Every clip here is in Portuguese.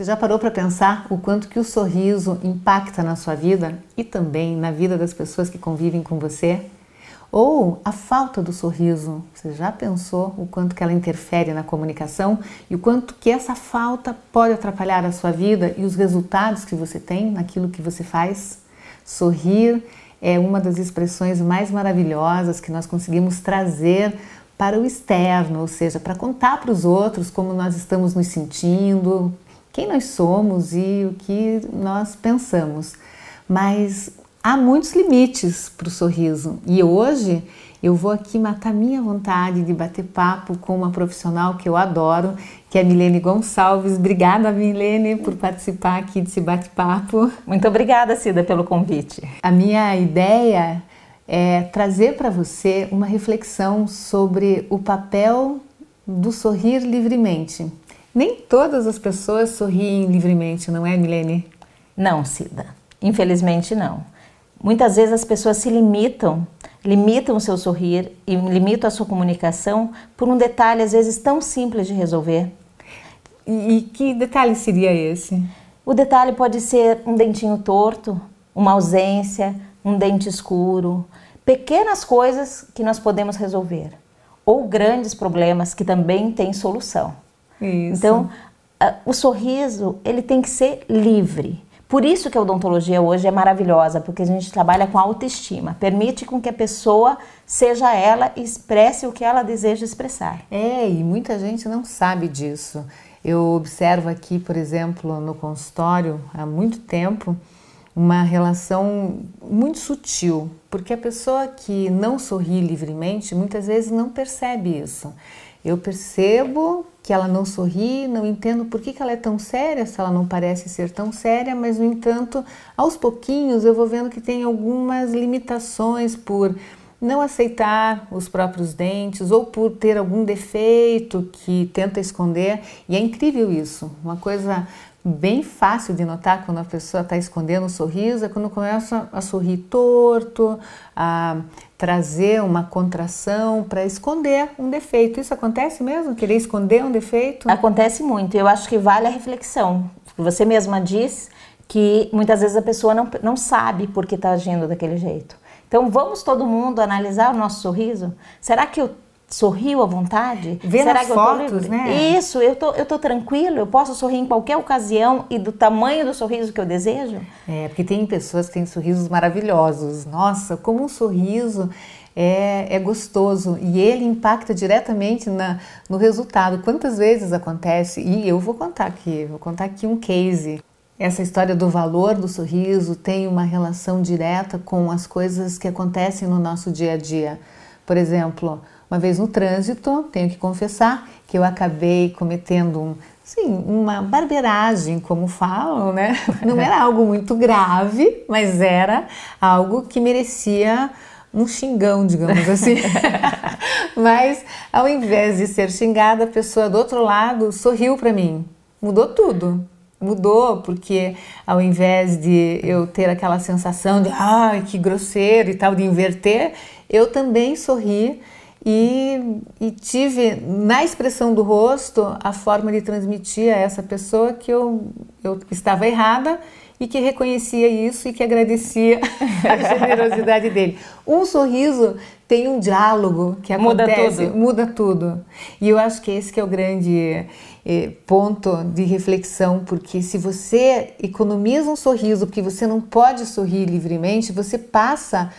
Você já parou para pensar o quanto que o sorriso impacta na sua vida e também na vida das pessoas que convivem com você? Ou a falta do sorriso, você já pensou o quanto que ela interfere na comunicação e o quanto que essa falta pode atrapalhar a sua vida e os resultados que você tem naquilo que você faz? Sorrir é uma das expressões mais maravilhosas que nós conseguimos trazer para o externo, ou seja, para contar para os outros como nós estamos nos sentindo, quem nós somos e o que nós pensamos. Mas há muitos limites para o sorriso e hoje eu vou aqui matar minha vontade de bater papo com uma profissional que eu adoro, que é a Milene Gonçalves. Obrigada, Milene, por participar aqui desse bate-papo. Muito obrigada, Cida, pelo convite. A minha ideia é trazer para você uma reflexão sobre o papel do sorrir livremente. Nem todas as pessoas sorriem livremente, não é, Milene? Não, Cida. Infelizmente não. Muitas vezes as pessoas se limitam, limitam o seu sorrir e limitam a sua comunicação por um detalhe às vezes tão simples de resolver. E, e que detalhe seria esse? O detalhe pode ser um dentinho torto, uma ausência, um dente escuro, pequenas coisas que nós podemos resolver, ou grandes problemas que também têm solução. Isso. Então, o sorriso, ele tem que ser livre. Por isso que a odontologia hoje é maravilhosa, porque a gente trabalha com autoestima, permite com que a pessoa seja ela e expresse o que ela deseja expressar. É, e muita gente não sabe disso. Eu observo aqui, por exemplo, no consultório, há muito tempo, uma relação muito sutil, porque a pessoa que não sorri livremente muitas vezes não percebe isso. Eu percebo que ela não sorri, não entendo por que, que ela é tão séria, se ela não parece ser tão séria, mas no entanto, aos pouquinhos eu vou vendo que tem algumas limitações por não aceitar os próprios dentes ou por ter algum defeito que tenta esconder. E é incrível isso, uma coisa bem fácil de notar quando a pessoa está escondendo o sorriso é quando começa a sorrir torto, a trazer uma contração para esconder um defeito. Isso acontece mesmo? Querer esconder um defeito? Acontece muito. Eu acho que vale a reflexão. Você mesma diz que muitas vezes a pessoa não, não sabe por que está agindo daquele jeito. Então vamos todo mundo analisar o nosso sorriso? Será que eu sorriu à vontade? Vê Será que fotos, né? Isso, eu tô, eu tô tranquilo, eu posso sorrir em qualquer ocasião e do tamanho do sorriso que eu desejo? É, porque tem pessoas que têm sorrisos maravilhosos. Nossa, como um sorriso é, é gostoso e ele impacta diretamente na, no resultado. Quantas vezes acontece? E eu vou contar aqui, vou contar aqui um case. Essa história do valor do sorriso tem uma relação direta com as coisas que acontecem no nosso dia a dia. Por exemplo, uma vez no trânsito, tenho que confessar que eu acabei cometendo um, sim, uma barbeiragem, como falam, né? Não era algo muito grave, mas era algo que merecia um xingão, digamos assim. mas ao invés de ser xingada, a pessoa do outro lado sorriu para mim. Mudou tudo. Mudou porque ao invés de eu ter aquela sensação de ai que grosseiro e tal de inverter, eu também sorri e, e, tive na expressão do rosto a forma de transmitir a essa pessoa que eu, eu estava errada e que reconhecia isso e que agradecia a generosidade dele. Um sorriso tem um diálogo que acontece, muda tudo. muda tudo. E eu acho que esse que é o grande eh, ponto de reflexão, porque se você economiza um sorriso, porque você não pode sorrir livremente, você passa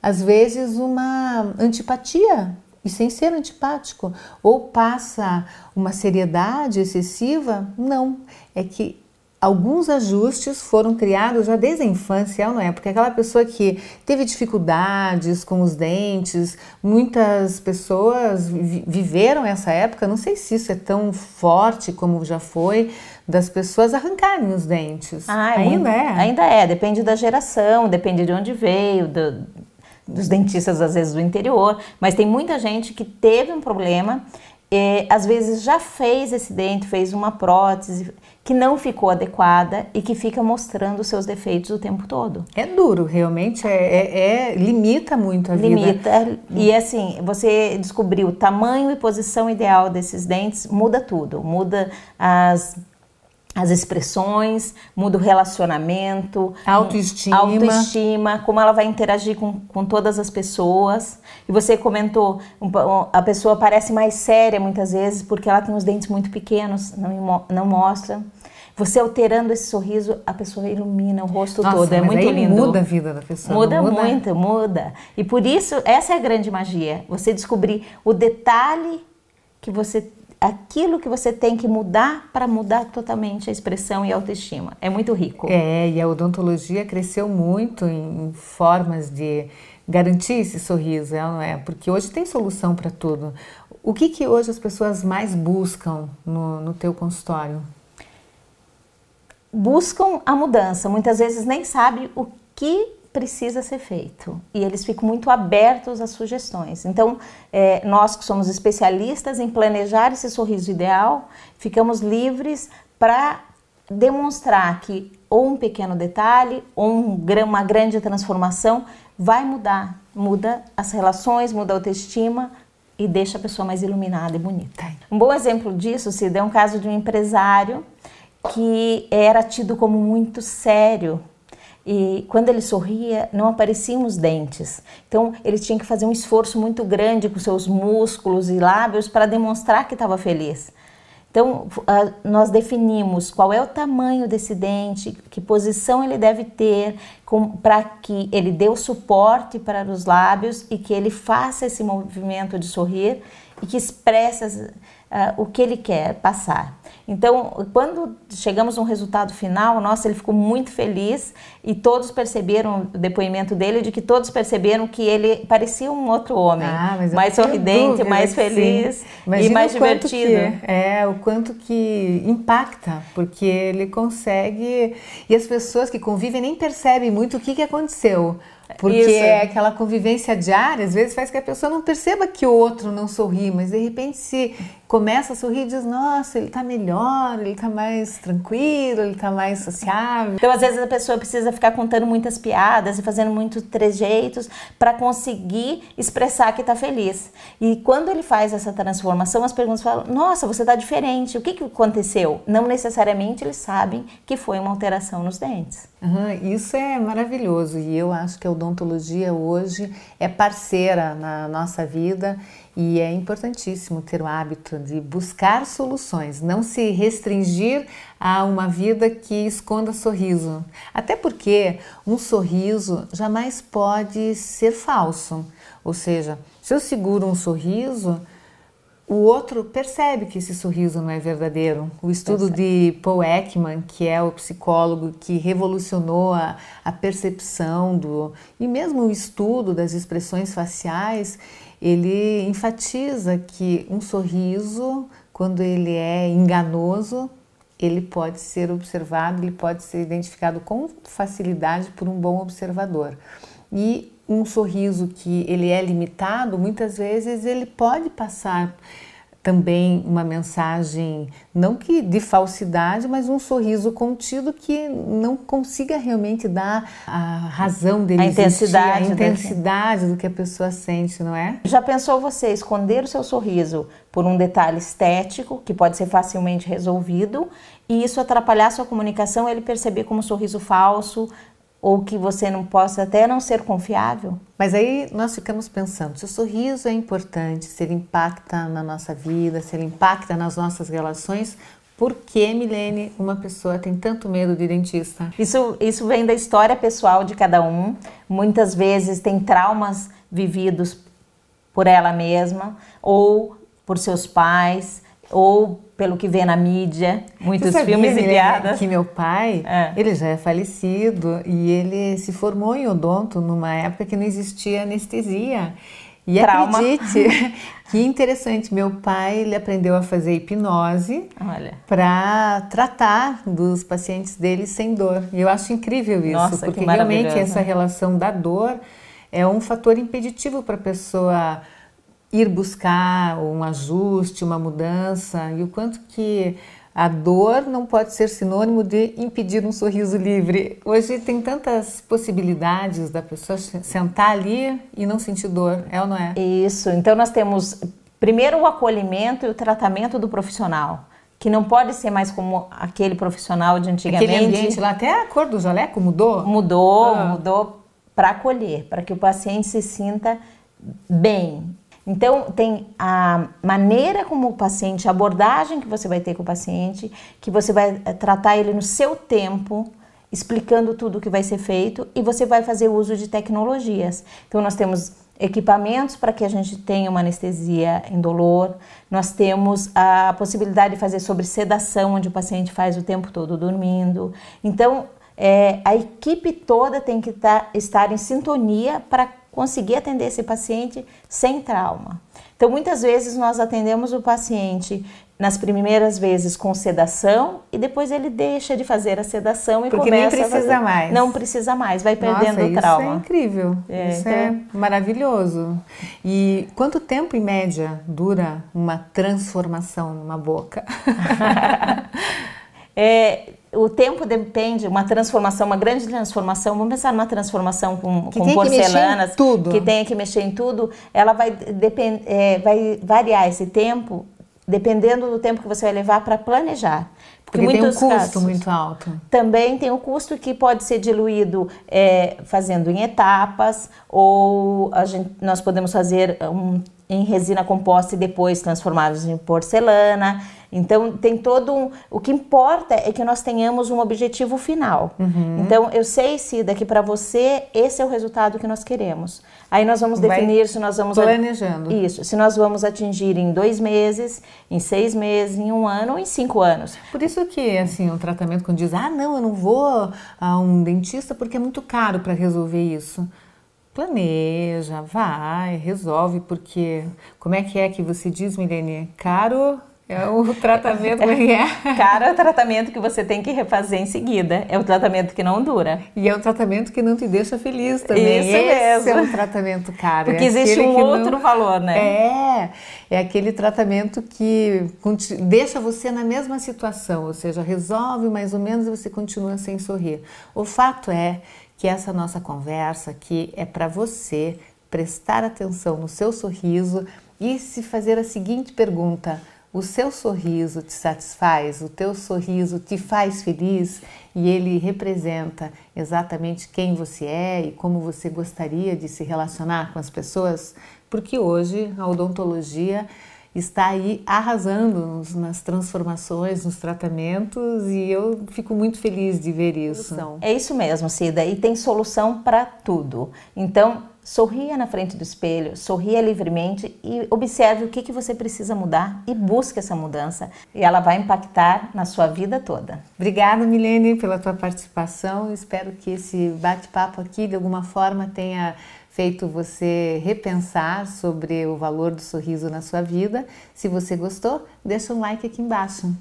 às vezes uma antipatia e sem ser antipático. Ou passa uma seriedade excessiva? Não. É que alguns ajustes foram criados já desde a infância, não é? Porque aquela pessoa que teve dificuldades com os dentes, muitas pessoas viveram essa época, não sei se isso é tão forte como já foi, das pessoas arrancarem os dentes. Ah, ainda é? Ainda é, depende da geração, depende de onde veio, do, dos dentistas às vezes do interior, mas tem muita gente que teve um problema, e, às vezes já fez esse dente, fez uma prótese que não ficou adequada e que fica mostrando os seus defeitos o tempo todo. É duro, realmente, é, é, é limita muito a limita, vida. Limita, e assim, você descobrir o tamanho e posição ideal desses dentes, muda tudo, muda as as expressões, muda o relacionamento, autoestima. autoestima, como ela vai interagir com, com todas as pessoas. E você comentou, a pessoa parece mais séria muitas vezes porque ela tem os dentes muito pequenos, não, não mostra. Você alterando esse sorriso, a pessoa ilumina o rosto Nossa, todo. É muito lindo. Muda a vida da pessoa. Muda, muda muito, muda. E por isso, essa é a grande magia. Você descobrir o detalhe que você aquilo que você tem que mudar para mudar totalmente a expressão e a autoestima. É muito rico. É, e a odontologia cresceu muito em formas de garantir esse sorriso, é, não é? Porque hoje tem solução para tudo. O que, que hoje as pessoas mais buscam no, no teu consultório? Buscam a mudança. Muitas vezes nem sabem o que precisa ser feito e eles ficam muito abertos às sugestões. Então, é, nós que somos especialistas em planejar esse sorriso ideal, ficamos livres para demonstrar que ou um pequeno detalhe ou um, uma grande transformação vai mudar, muda as relações, muda a autoestima e deixa a pessoa mais iluminada e bonita. Um bom exemplo disso se é um caso de um empresário que era tido como muito sério e quando ele sorria não apareciam os dentes. Então ele tinha que fazer um esforço muito grande com seus músculos e lábios para demonstrar que estava feliz. Então nós definimos qual é o tamanho desse dente, que posição ele deve ter, para que ele dê o suporte para os lábios e que ele faça esse movimento de sorrir e que expresse uh, o que ele quer passar. Então, quando chegamos no resultado final, nossa, ele ficou muito feliz e todos perceberam o depoimento dele de que todos perceberam que ele parecia um outro homem, ah, mais sorridente, mais feliz e mais divertido. Que, é, o quanto que impacta, porque ele consegue e as pessoas que convivem nem percebem muito o que, que aconteceu. Porque Isso. é aquela convivência diária, às vezes faz que a pessoa não perceba que o outro não sorri, mas de repente se começa a sorrir e diz, nossa, ele tá melhor, ele tá mais tranquilo, ele tá mais sociável. Então, às vezes a pessoa precisa ficar contando muitas piadas e fazendo muitos trejeitos para conseguir expressar que tá feliz. E quando ele faz essa transformação, as perguntas falam, nossa, você tá diferente, o que, que aconteceu? Não necessariamente eles sabem que foi uma alteração nos dentes. Uhum, isso é maravilhoso e eu acho que a odontologia hoje é parceira na nossa vida e é importantíssimo ter o hábito de buscar soluções, não se restringir a uma vida que esconda sorriso. Até porque um sorriso jamais pode ser falso. Ou seja, se eu seguro um sorriso, o outro percebe que esse sorriso não é verdadeiro. O estudo de Paul Ekman, que é o psicólogo que revolucionou a, a percepção do e mesmo o estudo das expressões faciais, ele enfatiza que um sorriso, quando ele é enganoso, ele pode ser observado, ele pode ser identificado com facilidade por um bom observador. E um sorriso que ele é limitado, muitas vezes ele pode passar também uma mensagem, não que de falsidade, mas um sorriso contido que não consiga realmente dar a razão dele a intensidade, existir, a intensidade do que a pessoa sente, não é? Já pensou você esconder o seu sorriso por um detalhe estético que pode ser facilmente resolvido e isso atrapalhar sua comunicação, ele perceber como um sorriso falso, ou que você não possa até não ser confiável. Mas aí nós ficamos pensando, se o sorriso é importante, se ele impacta na nossa vida, se ele impacta nas nossas relações, por que, Milene, uma pessoa tem tanto medo de dentista? Isso, isso vem da história pessoal de cada um. Muitas vezes tem traumas vividos por ela mesma ou por seus pais ou pelo que vê na mídia, muitos sabia, filmes e piadas. Que meu pai, é. ele já é falecido e ele se formou em odonto numa época que não existia anestesia. E Trauma. acredite, que interessante, meu pai ele aprendeu a fazer hipnose para tratar dos pacientes dele sem dor. E eu acho incrível isso, Nossa, porque realmente essa relação da dor é um fator impeditivo para a pessoa ir buscar um ajuste, uma mudança e o quanto que a dor não pode ser sinônimo de impedir um sorriso livre. Hoje tem tantas possibilidades da pessoa sentar ali e não sentir dor, é ou não é? Isso. Então nós temos primeiro o acolhimento e o tratamento do profissional que não pode ser mais como aquele profissional de antigamente. Aquele ambiente lá, até a cor do jaleco mudou? Mudou, ah. mudou para acolher, para que o paciente se sinta bem. Então, tem a maneira como o paciente, a abordagem que você vai ter com o paciente, que você vai eh, tratar ele no seu tempo, explicando tudo o que vai ser feito e você vai fazer uso de tecnologias. Então, nós temos equipamentos para que a gente tenha uma anestesia indolor, nós temos a possibilidade de fazer sobre sedação, onde o paciente faz o tempo todo dormindo. Então, é, a equipe toda tem que tá, estar em sintonia para conseguir atender esse paciente sem trauma. Então, muitas vezes nós atendemos o paciente nas primeiras vezes com sedação e depois ele deixa de fazer a sedação e Porque começa nem precisa fazer... mais. Não precisa mais, vai perdendo Nossa, o trauma. Isso é incrível. É, isso então... é maravilhoso. E quanto tempo em média dura uma transformação numa boca? é, o tempo depende, uma transformação, uma grande transformação, vamos pensar numa transformação com, que com porcelanas, que, tudo. que tenha que mexer em tudo, ela vai, depend, é, vai variar esse tempo dependendo do tempo que você vai levar para planejar. Porque, Porque tem um custo casos, muito alto. Também tem o um custo que pode ser diluído é, fazendo em etapas, ou gente, nós podemos fazer um, em resina composta e depois transformados em porcelana. Então tem todo um. O que importa é que nós tenhamos um objetivo final. Uhum. Então eu sei se daqui para você esse é o resultado que nós queremos. Aí nós vamos definir Vai se nós vamos planejando isso, se nós vamos atingir em dois meses, em seis meses, em um ano ou em cinco anos. Por isso que assim um tratamento quando diz ah não eu não vou a um dentista porque é muito caro para resolver isso planeja, vai, resolve, porque como é que é que você diz, Milene? Caro é o tratamento que é. Caro é o tratamento que você tem que refazer em seguida. É o tratamento que não dura. E é o tratamento que não te deixa feliz também. Isso Esse mesmo. é um tratamento caro. Porque é existe um outro não... valor, né? É, é aquele tratamento que deixa você na mesma situação, ou seja, resolve mais ou menos e você continua sem sorrir. O fato é que essa nossa conversa aqui é para você prestar atenção no seu sorriso e se fazer a seguinte pergunta: o seu sorriso te satisfaz? O teu sorriso te faz feliz? E ele representa exatamente quem você é e como você gostaria de se relacionar com as pessoas? Porque hoje a odontologia está aí arrasando nas transformações, nos tratamentos e eu fico muito feliz de ver isso. É isso mesmo, Cida, e tem solução para tudo. Então, sorria na frente do espelho, sorria livremente e observe o que, que você precisa mudar e busque essa mudança e ela vai impactar na sua vida toda. Obrigada, Milene, pela tua participação. Espero que esse bate-papo aqui de alguma forma tenha feito você repensar sobre o valor do sorriso na sua vida. Se você gostou, deixa um like aqui embaixo.